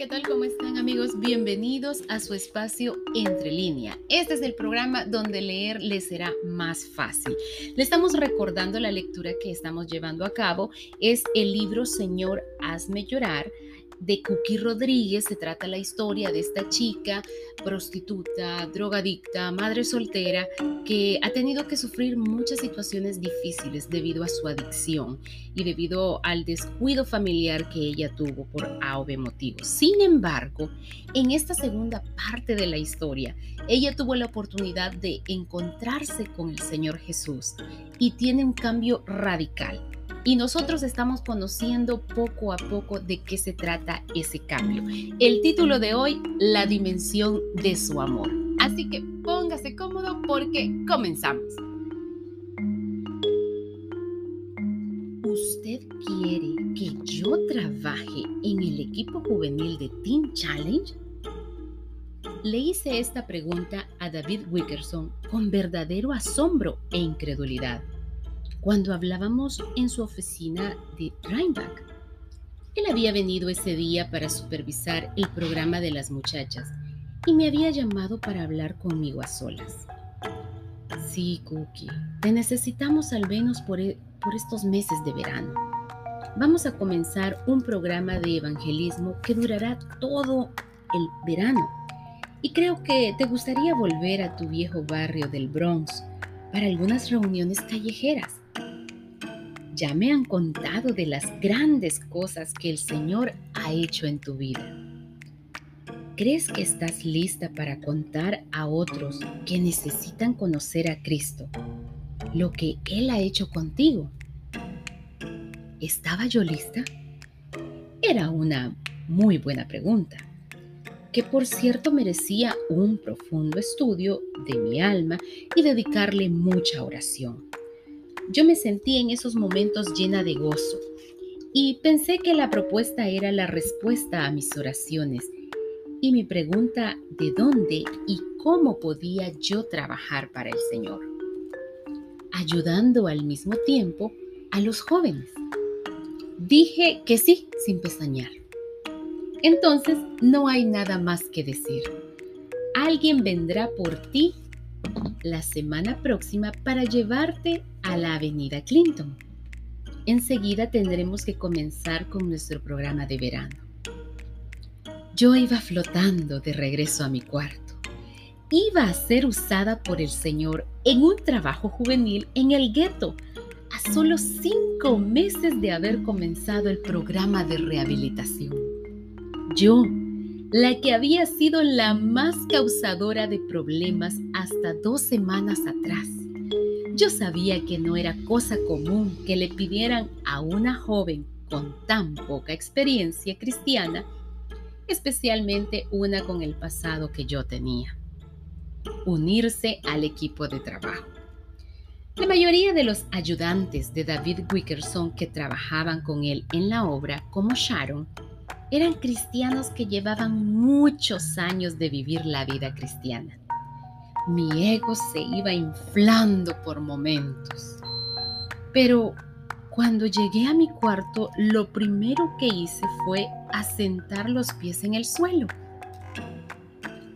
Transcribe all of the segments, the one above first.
¿qué tal? ¿Cómo están amigos? Bienvenidos a su espacio Entre Línea. Este es el programa donde leer les será más fácil. Le estamos recordando la lectura que estamos llevando a cabo. Es el libro Señor, hazme llorar de Cookie Rodríguez. Se trata la historia de esta chica prostituta, drogadicta, madre soltera, que ha tenido que sufrir muchas situaciones difíciles debido a su adicción y debido al descuido familiar que ella tuvo por A o B motivos. Sin embargo, en esta segunda parte de la historia, ella tuvo la oportunidad de encontrarse con el Señor Jesús y tiene un cambio radical y nosotros estamos conociendo poco a poco de qué se trata ese cambio. El título de hoy, La dimensión de su amor. Así que póngase cómodo porque comenzamos. ¿Usted quiere que yo trabaje en el equipo juvenil de Team Challenge? Le hice esta pregunta a David Wickerson con verdadero asombro e incredulidad cuando hablábamos en su oficina de Rheinbach. Él había venido ese día para supervisar el programa de las muchachas y me había llamado para hablar conmigo a solas. Sí, Cookie, te necesitamos al menos por, e, por estos meses de verano. Vamos a comenzar un programa de evangelismo que durará todo el verano. Y creo que te gustaría volver a tu viejo barrio del Bronx para algunas reuniones callejeras. Ya me han contado de las grandes cosas que el Señor ha hecho en tu vida. ¿Crees que estás lista para contar a otros que necesitan conocer a Cristo lo que Él ha hecho contigo? ¿Estaba yo lista? Era una muy buena pregunta, que por cierto merecía un profundo estudio de mi alma y dedicarle mucha oración. Yo me sentí en esos momentos llena de gozo y pensé que la propuesta era la respuesta a mis oraciones y mi pregunta de dónde y cómo podía yo trabajar para el Señor, ayudando al mismo tiempo a los jóvenes. Dije que sí sin pestañear. Entonces no hay nada más que decir. Alguien vendrá por ti la semana próxima para llevarte a la avenida Clinton. Enseguida tendremos que comenzar con nuestro programa de verano. Yo iba flotando de regreso a mi cuarto. Iba a ser usada por el Señor en un trabajo juvenil en el gueto, a solo cinco meses de haber comenzado el programa de rehabilitación. Yo, la que había sido la más causadora de problemas hasta dos semanas atrás, yo sabía que no era cosa común que le pidieran a una joven con tan poca experiencia cristiana, especialmente una con el pasado que yo tenía, unirse al equipo de trabajo. La mayoría de los ayudantes de David Wickerson que trabajaban con él en la obra, como Sharon, eran cristianos que llevaban muchos años de vivir la vida cristiana mi ego se iba inflando por momentos. Pero cuando llegué a mi cuarto, lo primero que hice fue asentar los pies en el suelo.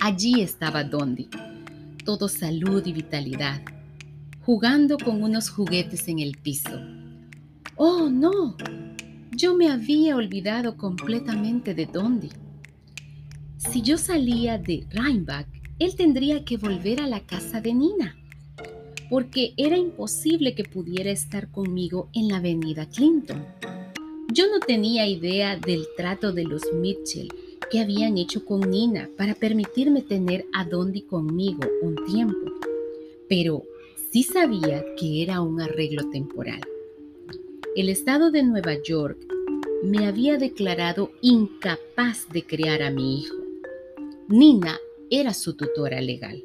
Allí estaba Dondi, todo salud y vitalidad, jugando con unos juguetes en el piso. ¡Oh, no! Yo me había olvidado completamente de Dondi. Si yo salía de Rheinbach, él tendría que volver a la casa de Nina, porque era imposible que pudiera estar conmigo en la avenida Clinton. Yo no tenía idea del trato de los Mitchell que habían hecho con Nina para permitirme tener a Dondi conmigo un tiempo, pero sí sabía que era un arreglo temporal. El estado de Nueva York me había declarado incapaz de criar a mi hijo. Nina era su tutora legal.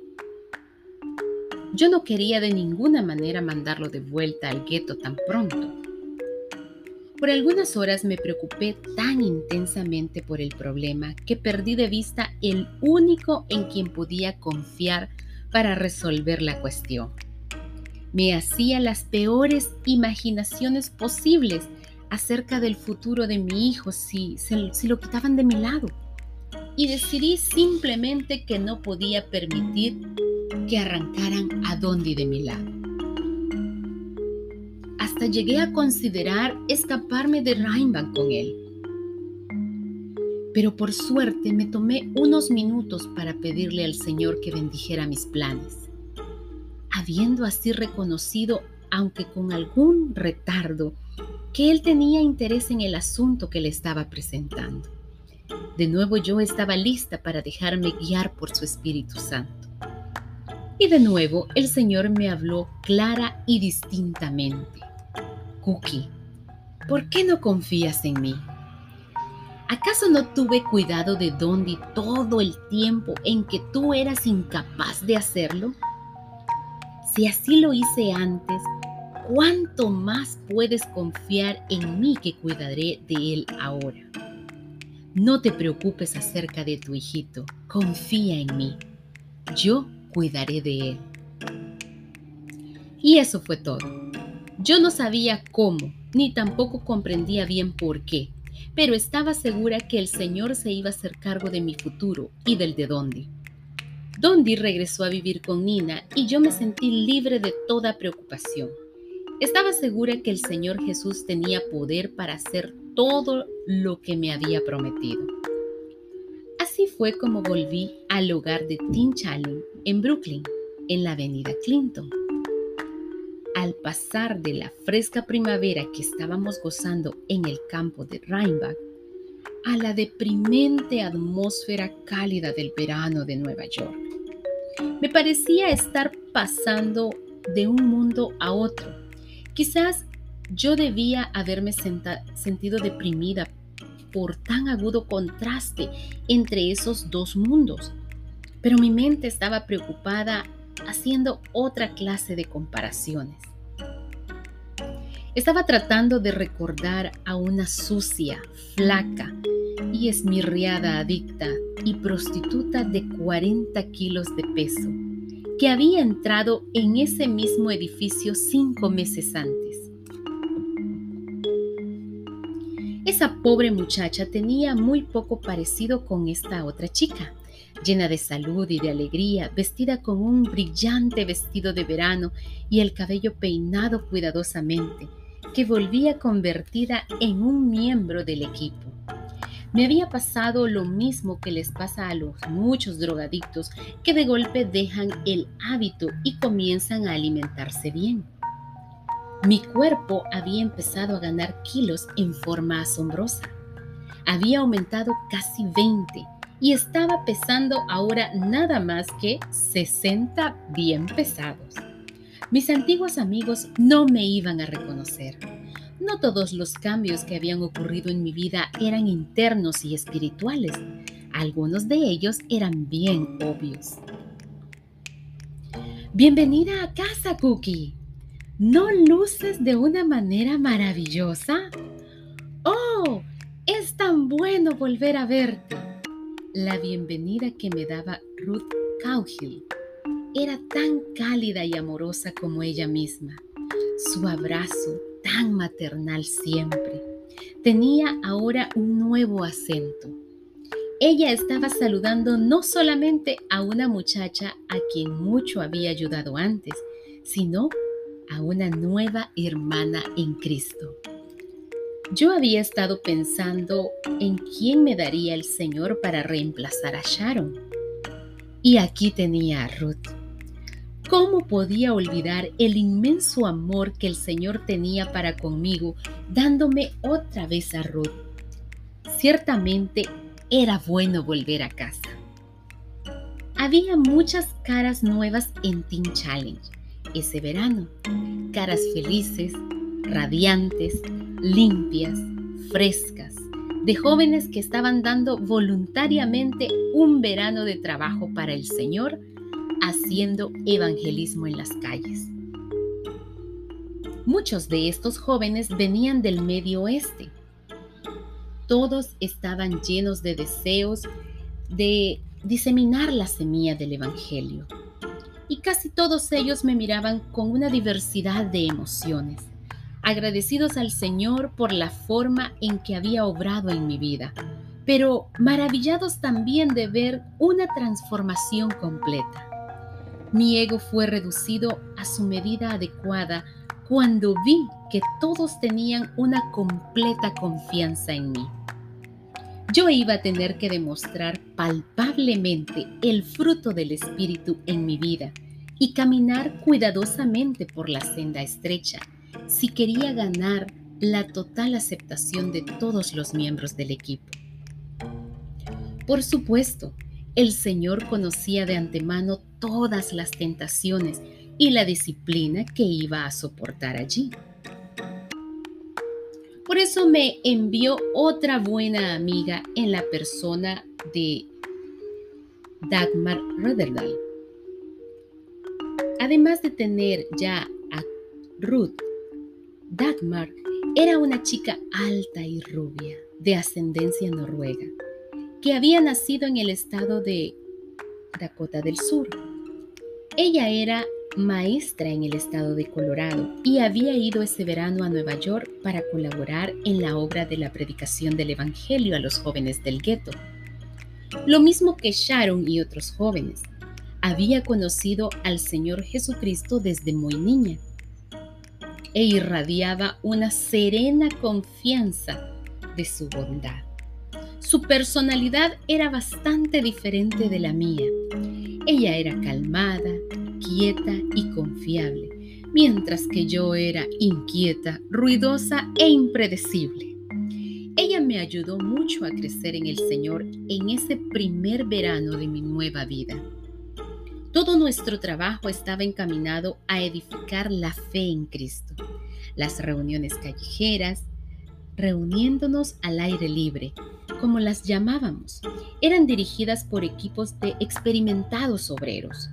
Yo no quería de ninguna manera mandarlo de vuelta al gueto tan pronto. Por algunas horas me preocupé tan intensamente por el problema que perdí de vista el único en quien podía confiar para resolver la cuestión. Me hacía las peores imaginaciones posibles acerca del futuro de mi hijo si, si lo quitaban de mi lado y decidí simplemente que no podía permitir que arrancaran a Dondi de mi lado. Hasta llegué a considerar escaparme de Rhinebank con él. Pero por suerte me tomé unos minutos para pedirle al Señor que bendijera mis planes. Habiendo así reconocido, aunque con algún retardo, que él tenía interés en el asunto que le estaba presentando. De nuevo yo estaba lista para dejarme guiar por su Espíritu Santo. Y de nuevo el Señor me habló clara y distintamente. Cookie, ¿por qué no confías en mí? ¿Acaso no tuve cuidado de Dondi todo el tiempo en que tú eras incapaz de hacerlo? Si así lo hice antes, ¿cuánto más puedes confiar en mí que cuidaré de él ahora? No te preocupes acerca de tu hijito, confía en mí. Yo cuidaré de él. Y eso fue todo. Yo no sabía cómo, ni tampoco comprendía bien por qué, pero estaba segura que el Señor se iba a hacer cargo de mi futuro y del de Dondi. Dondi regresó a vivir con Nina y yo me sentí libre de toda preocupación. Estaba segura que el Señor Jesús tenía poder para hacer todo lo que me había prometido. Así fue como volví al hogar de Tim Challen en Brooklyn, en la avenida Clinton. Al pasar de la fresca primavera que estábamos gozando en el campo de Rhinebeck a la deprimente atmósfera cálida del verano de Nueva York, me parecía estar pasando de un mundo a otro. Quizás yo debía haberme sentido deprimida por tan agudo contraste entre esos dos mundos. Pero mi mente estaba preocupada haciendo otra clase de comparaciones. Estaba tratando de recordar a una sucia, flaca y esmirriada adicta y prostituta de 40 kilos de peso, que había entrado en ese mismo edificio cinco meses antes. Esa pobre muchacha tenía muy poco parecido con esta otra chica, llena de salud y de alegría, vestida con un brillante vestido de verano y el cabello peinado cuidadosamente, que volvía convertida en un miembro del equipo. Me había pasado lo mismo que les pasa a los muchos drogadictos que de golpe dejan el hábito y comienzan a alimentarse bien. Mi cuerpo había empezado a ganar kilos en forma asombrosa. Había aumentado casi 20 y estaba pesando ahora nada más que 60 bien pesados. Mis antiguos amigos no me iban a reconocer. No todos los cambios que habían ocurrido en mi vida eran internos y espirituales. Algunos de ellos eran bien obvios. Bienvenida a casa, Cookie. ¿No luces de una manera maravillosa? ¡Oh! Es tan bueno volver a verte. La bienvenida que me daba Ruth Cowhill era tan cálida y amorosa como ella misma. Su abrazo, tan maternal siempre, tenía ahora un nuevo acento. Ella estaba saludando no solamente a una muchacha a quien mucho había ayudado antes, sino a una nueva hermana en Cristo. Yo había estado pensando en quién me daría el Señor para reemplazar a Sharon. Y aquí tenía a Ruth. ¿Cómo podía olvidar el inmenso amor que el Señor tenía para conmigo, dándome otra vez a Ruth? Ciertamente era bueno volver a casa. Había muchas caras nuevas en Teen Challenge ese verano. Caras felices, radiantes, limpias, frescas, de jóvenes que estaban dando voluntariamente un verano de trabajo para el Señor, haciendo evangelismo en las calles. Muchos de estos jóvenes venían del medio oeste. Todos estaban llenos de deseos de diseminar la semilla del Evangelio y casi todos ellos me miraban con una diversidad de emociones, agradecidos al Señor por la forma en que había obrado en mi vida, pero maravillados también de ver una transformación completa. Mi ego fue reducido a su medida adecuada cuando vi que todos tenían una completa confianza en mí. Yo iba a tener que demostrar palpablemente el fruto del Espíritu en mi vida y caminar cuidadosamente por la senda estrecha si quería ganar la total aceptación de todos los miembros del equipo. Por supuesto, el Señor conocía de antemano todas las tentaciones y la disciplina que iba a soportar allí. Por eso me envió otra buena amiga en la persona de Dagmar Röderdahl. Además de tener ya a Ruth, Dagmar era una chica alta y rubia, de ascendencia noruega, que había nacido en el estado de Dakota del Sur. Ella era maestra en el estado de Colorado y había ido ese verano a Nueva York para colaborar en la obra de la predicación del Evangelio a los jóvenes del gueto. Lo mismo que Sharon y otros jóvenes. Había conocido al Señor Jesucristo desde muy niña e irradiaba una serena confianza de su bondad. Su personalidad era bastante diferente de la mía. Ella era calmada, quieta y confiable, mientras que yo era inquieta, ruidosa e impredecible. Ella me ayudó mucho a crecer en el Señor en ese primer verano de mi nueva vida. Todo nuestro trabajo estaba encaminado a edificar la fe en Cristo. Las reuniones callejeras, reuniéndonos al aire libre, como las llamábamos, eran dirigidas por equipos de experimentados obreros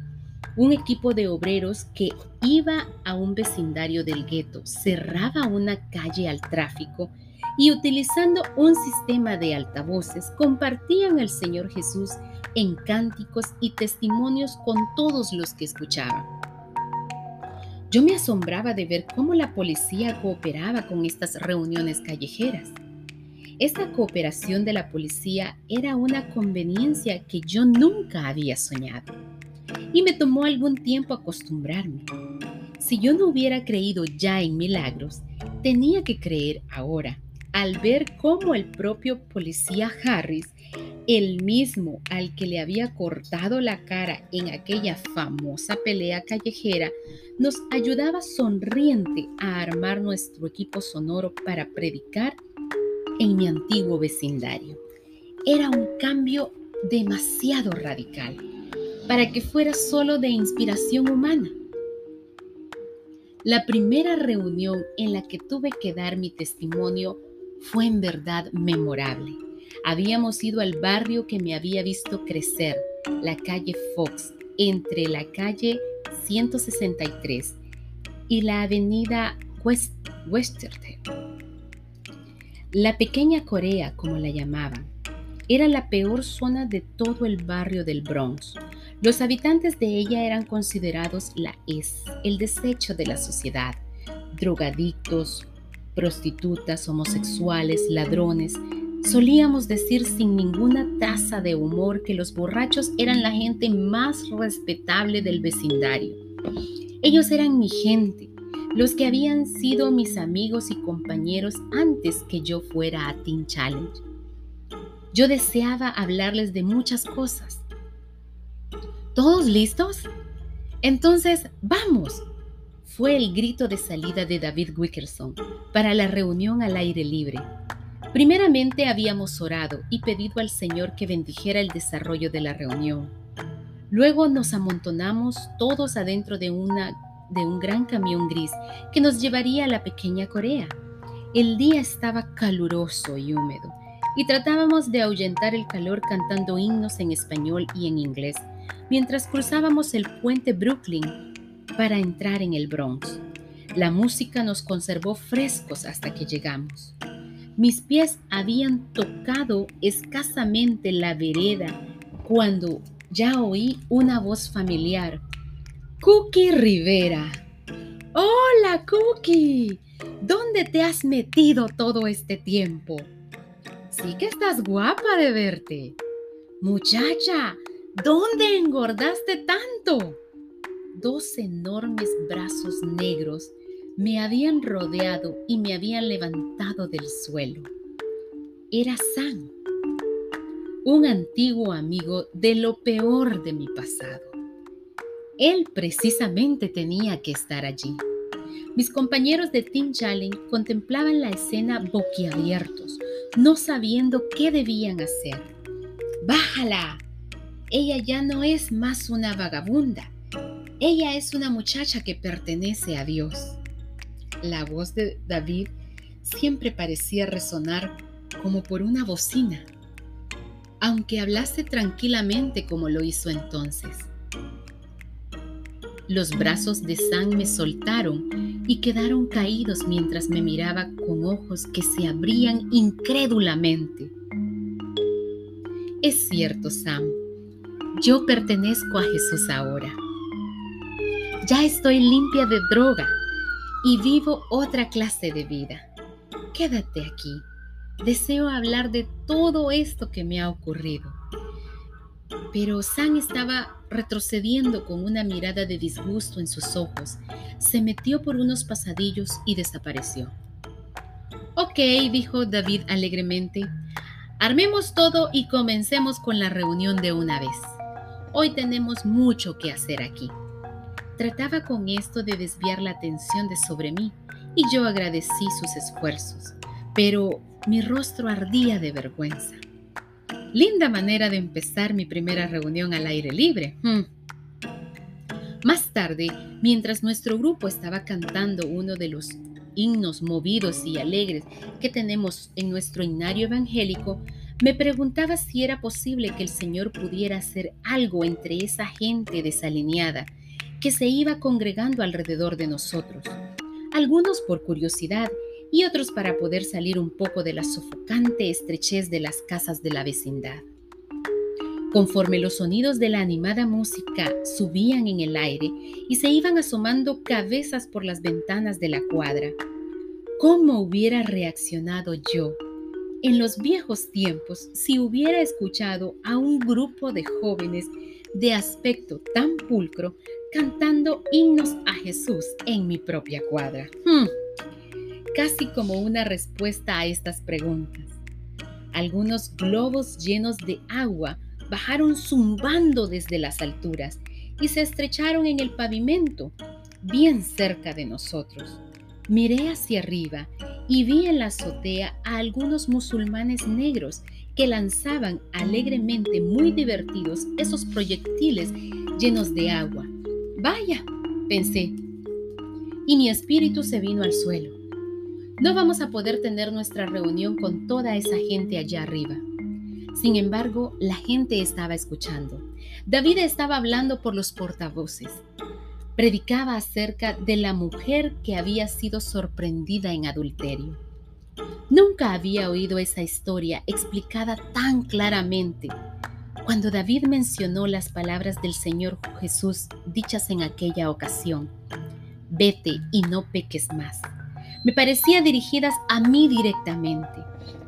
un equipo de obreros que iba a un vecindario del gueto, cerraba una calle al tráfico y utilizando un sistema de altavoces compartían al Señor Jesús en cánticos y testimonios con todos los que escuchaban. Yo me asombraba de ver cómo la policía cooperaba con estas reuniones callejeras. Esta cooperación de la policía era una conveniencia que yo nunca había soñado y me tomó algún tiempo acostumbrarme. Si yo no hubiera creído ya en milagros, tenía que creer ahora, al ver cómo el propio policía Harris, el mismo al que le había cortado la cara en aquella famosa pelea callejera, nos ayudaba sonriente a armar nuestro equipo sonoro para predicar en mi antiguo vecindario. Era un cambio demasiado radical para que fuera solo de inspiración humana. La primera reunión en la que tuve que dar mi testimonio fue en verdad memorable. Habíamos ido al barrio que me había visto crecer, la calle Fox, entre la calle 163 y la avenida West La pequeña Corea, como la llamaban, era la peor zona de todo el barrio del Bronx. Los habitantes de ella eran considerados la es, el desecho de la sociedad. Drogadictos, prostitutas, homosexuales, ladrones. Solíamos decir sin ninguna taza de humor que los borrachos eran la gente más respetable del vecindario. Ellos eran mi gente, los que habían sido mis amigos y compañeros antes que yo fuera a Teen Challenge. Yo deseaba hablarles de muchas cosas, ¿Todos listos? Entonces, vamos. Fue el grito de salida de David Wickerson para la reunión al aire libre. Primeramente habíamos orado y pedido al Señor que bendijera el desarrollo de la reunión. Luego nos amontonamos todos adentro de, de un gran camión gris que nos llevaría a la pequeña Corea. El día estaba caluroso y húmedo y tratábamos de ahuyentar el calor cantando himnos en español y en inglés mientras cruzábamos el puente Brooklyn para entrar en el Bronx. La música nos conservó frescos hasta que llegamos. Mis pies habían tocado escasamente la vereda cuando ya oí una voz familiar. Cookie Rivera. Hola, Cookie. ¿Dónde te has metido todo este tiempo? sí que estás guapa de verte. Muchacha, ¿dónde engordaste tanto? Dos enormes brazos negros me habían rodeado y me habían levantado del suelo. Era Sam, un antiguo amigo de lo peor de mi pasado. Él precisamente tenía que estar allí. Mis compañeros de Team Challenge contemplaban la escena boquiabiertos, no sabiendo qué debían hacer. ¡Bájala! Ella ya no es más una vagabunda. Ella es una muchacha que pertenece a Dios. La voz de David siempre parecía resonar como por una bocina, aunque hablase tranquilamente como lo hizo entonces. Los brazos de Sam me soltaron y quedaron caídos mientras me miraba con ojos que se abrían incrédulamente. Es cierto, Sam, yo pertenezco a Jesús ahora. Ya estoy limpia de droga y vivo otra clase de vida. Quédate aquí. Deseo hablar de todo esto que me ha ocurrido. Pero Sam estaba retrocediendo con una mirada de disgusto en sus ojos. Se metió por unos pasadillos y desapareció. Ok, dijo David alegremente. Armemos todo y comencemos con la reunión de una vez. Hoy tenemos mucho que hacer aquí. Trataba con esto de desviar la atención de sobre mí y yo agradecí sus esfuerzos, pero mi rostro ardía de vergüenza. Linda manera de empezar mi primera reunión al aire libre. Hmm. Más tarde, mientras nuestro grupo estaba cantando uno de los himnos movidos y alegres que tenemos en nuestro himnario evangélico, me preguntaba si era posible que el Señor pudiera hacer algo entre esa gente desalineada que se iba congregando alrededor de nosotros, algunos por curiosidad y otros para poder salir un poco de la sofocante estrechez de las casas de la vecindad. Conforme los sonidos de la animada música subían en el aire y se iban asomando cabezas por las ventanas de la cuadra, ¿cómo hubiera reaccionado yo en los viejos tiempos si hubiera escuchado a un grupo de jóvenes de aspecto tan pulcro cantando himnos a Jesús en mi propia cuadra? Hmm casi como una respuesta a estas preguntas. Algunos globos llenos de agua bajaron zumbando desde las alturas y se estrecharon en el pavimento, bien cerca de nosotros. Miré hacia arriba y vi en la azotea a algunos musulmanes negros que lanzaban alegremente muy divertidos esos proyectiles llenos de agua. Vaya, pensé, y mi espíritu se vino al suelo. No vamos a poder tener nuestra reunión con toda esa gente allá arriba. Sin embargo, la gente estaba escuchando. David estaba hablando por los portavoces. Predicaba acerca de la mujer que había sido sorprendida en adulterio. Nunca había oído esa historia explicada tan claramente. Cuando David mencionó las palabras del Señor Jesús dichas en aquella ocasión, vete y no peques más me parecían dirigidas a mí directamente.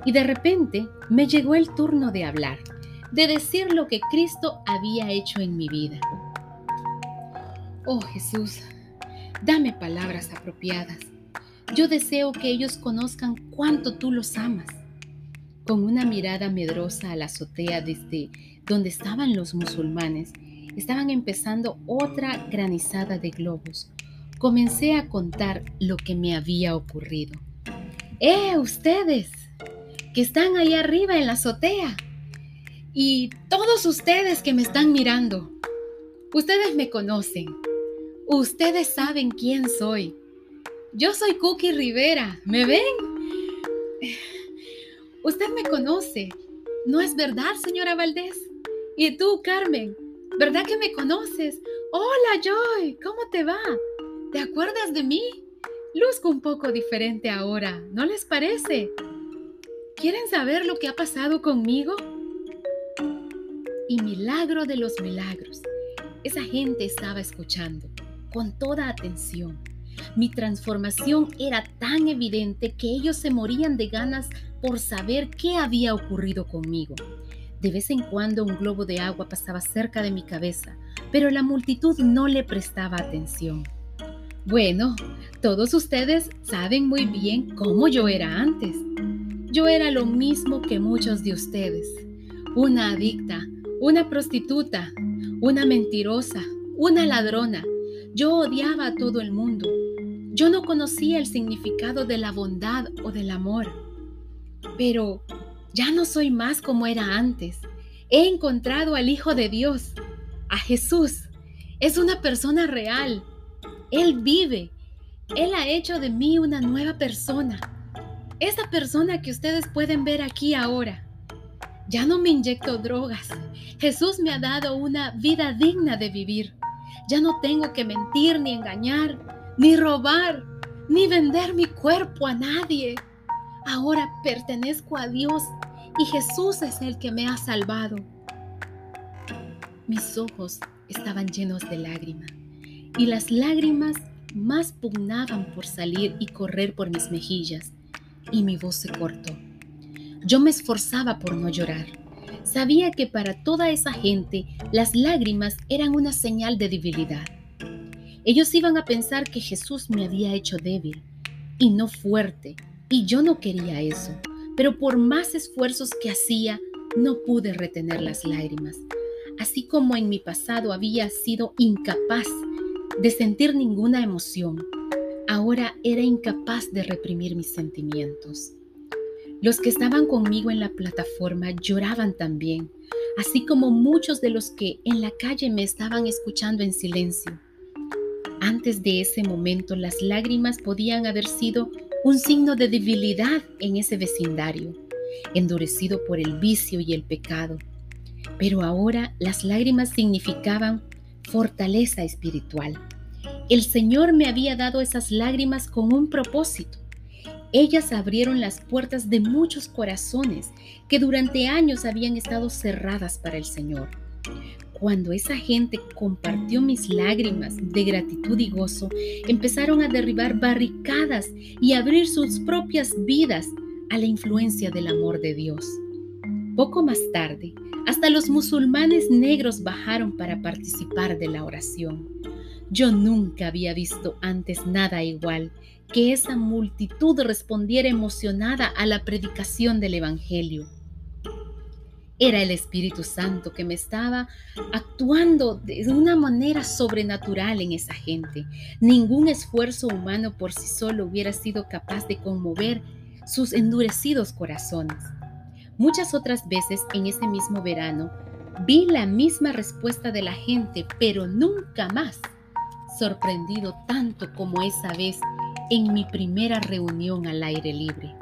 Y de repente me llegó el turno de hablar, de decir lo que Cristo había hecho en mi vida. Oh Jesús, dame palabras apropiadas. Yo deseo que ellos conozcan cuánto tú los amas. Con una mirada medrosa a la azotea desde donde estaban los musulmanes, estaban empezando otra granizada de globos, comencé a contar lo que me había ocurrido. ¡Eh, ustedes! Que están ahí arriba en la azotea. Y todos ustedes que me están mirando. Ustedes me conocen. Ustedes saben quién soy. Yo soy Cookie Rivera. ¿Me ven? Usted me conoce. ¿No es verdad, señora Valdés? Y tú, Carmen, ¿verdad que me conoces? Hola, Joy. ¿Cómo te va? ¿Te acuerdas de mí? Luzco un poco diferente ahora, ¿no les parece? ¿Quieren saber lo que ha pasado conmigo? Y milagro de los milagros, esa gente estaba escuchando con toda atención. Mi transformación era tan evidente que ellos se morían de ganas por saber qué había ocurrido conmigo. De vez en cuando un globo de agua pasaba cerca de mi cabeza, pero la multitud no le prestaba atención. Bueno, todos ustedes saben muy bien cómo yo era antes. Yo era lo mismo que muchos de ustedes. Una adicta, una prostituta, una mentirosa, una ladrona. Yo odiaba a todo el mundo. Yo no conocía el significado de la bondad o del amor. Pero ya no soy más como era antes. He encontrado al Hijo de Dios, a Jesús. Es una persona real. Él vive. Él ha hecho de mí una nueva persona. Esa persona que ustedes pueden ver aquí ahora. Ya no me inyecto drogas. Jesús me ha dado una vida digna de vivir. Ya no tengo que mentir ni engañar, ni robar, ni vender mi cuerpo a nadie. Ahora pertenezco a Dios y Jesús es el que me ha salvado. Mis ojos estaban llenos de lágrimas y las lágrimas más pugnaban por salir y correr por mis mejillas y mi voz se cortó. Yo me esforzaba por no llorar. Sabía que para toda esa gente las lágrimas eran una señal de debilidad. Ellos iban a pensar que Jesús me había hecho débil y no fuerte y yo no quería eso, pero por más esfuerzos que hacía, no pude retener las lágrimas. Así como en mi pasado había sido incapaz de sentir ninguna emoción, ahora era incapaz de reprimir mis sentimientos. Los que estaban conmigo en la plataforma lloraban también, así como muchos de los que en la calle me estaban escuchando en silencio. Antes de ese momento las lágrimas podían haber sido un signo de debilidad en ese vecindario, endurecido por el vicio y el pecado. Pero ahora las lágrimas significaban fortaleza espiritual. El Señor me había dado esas lágrimas con un propósito. Ellas abrieron las puertas de muchos corazones que durante años habían estado cerradas para el Señor. Cuando esa gente compartió mis lágrimas de gratitud y gozo, empezaron a derribar barricadas y abrir sus propias vidas a la influencia del amor de Dios. Poco más tarde, hasta los musulmanes negros bajaron para participar de la oración. Yo nunca había visto antes nada igual, que esa multitud respondiera emocionada a la predicación del Evangelio. Era el Espíritu Santo que me estaba actuando de una manera sobrenatural en esa gente. Ningún esfuerzo humano por sí solo hubiera sido capaz de conmover sus endurecidos corazones. Muchas otras veces en ese mismo verano vi la misma respuesta de la gente, pero nunca más sorprendido tanto como esa vez en mi primera reunión al aire libre.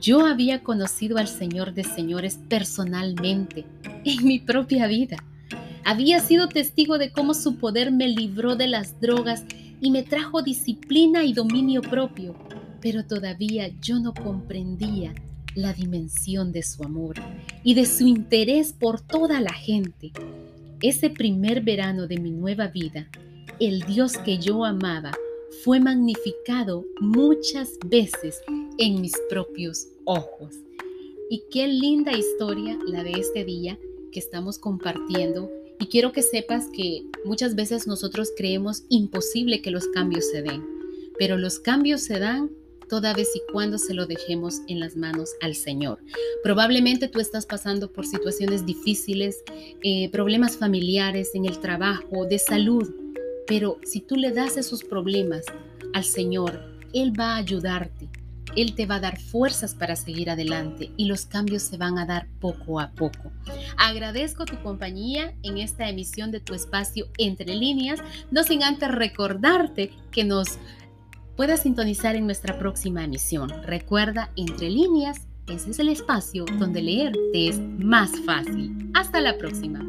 Yo había conocido al Señor de Señores personalmente, en mi propia vida. Había sido testigo de cómo su poder me libró de las drogas y me trajo disciplina y dominio propio, pero todavía yo no comprendía la dimensión de su amor y de su interés por toda la gente. Ese primer verano de mi nueva vida, el Dios que yo amaba fue magnificado muchas veces en mis propios ojos. Y qué linda historia la de este día que estamos compartiendo. Y quiero que sepas que muchas veces nosotros creemos imposible que los cambios se den, pero los cambios se dan toda vez y cuando se lo dejemos en las manos al Señor. Probablemente tú estás pasando por situaciones difíciles, eh, problemas familiares en el trabajo, de salud, pero si tú le das esos problemas al Señor, Él va a ayudarte. Él te va a dar fuerzas para seguir adelante y los cambios se van a dar poco a poco. Agradezco tu compañía en esta emisión de tu espacio entre líneas, no sin antes recordarte que nos puedas sintonizar en nuestra próxima emisión. Recuerda, entre líneas, ese es el espacio donde leer te es más fácil. Hasta la próxima.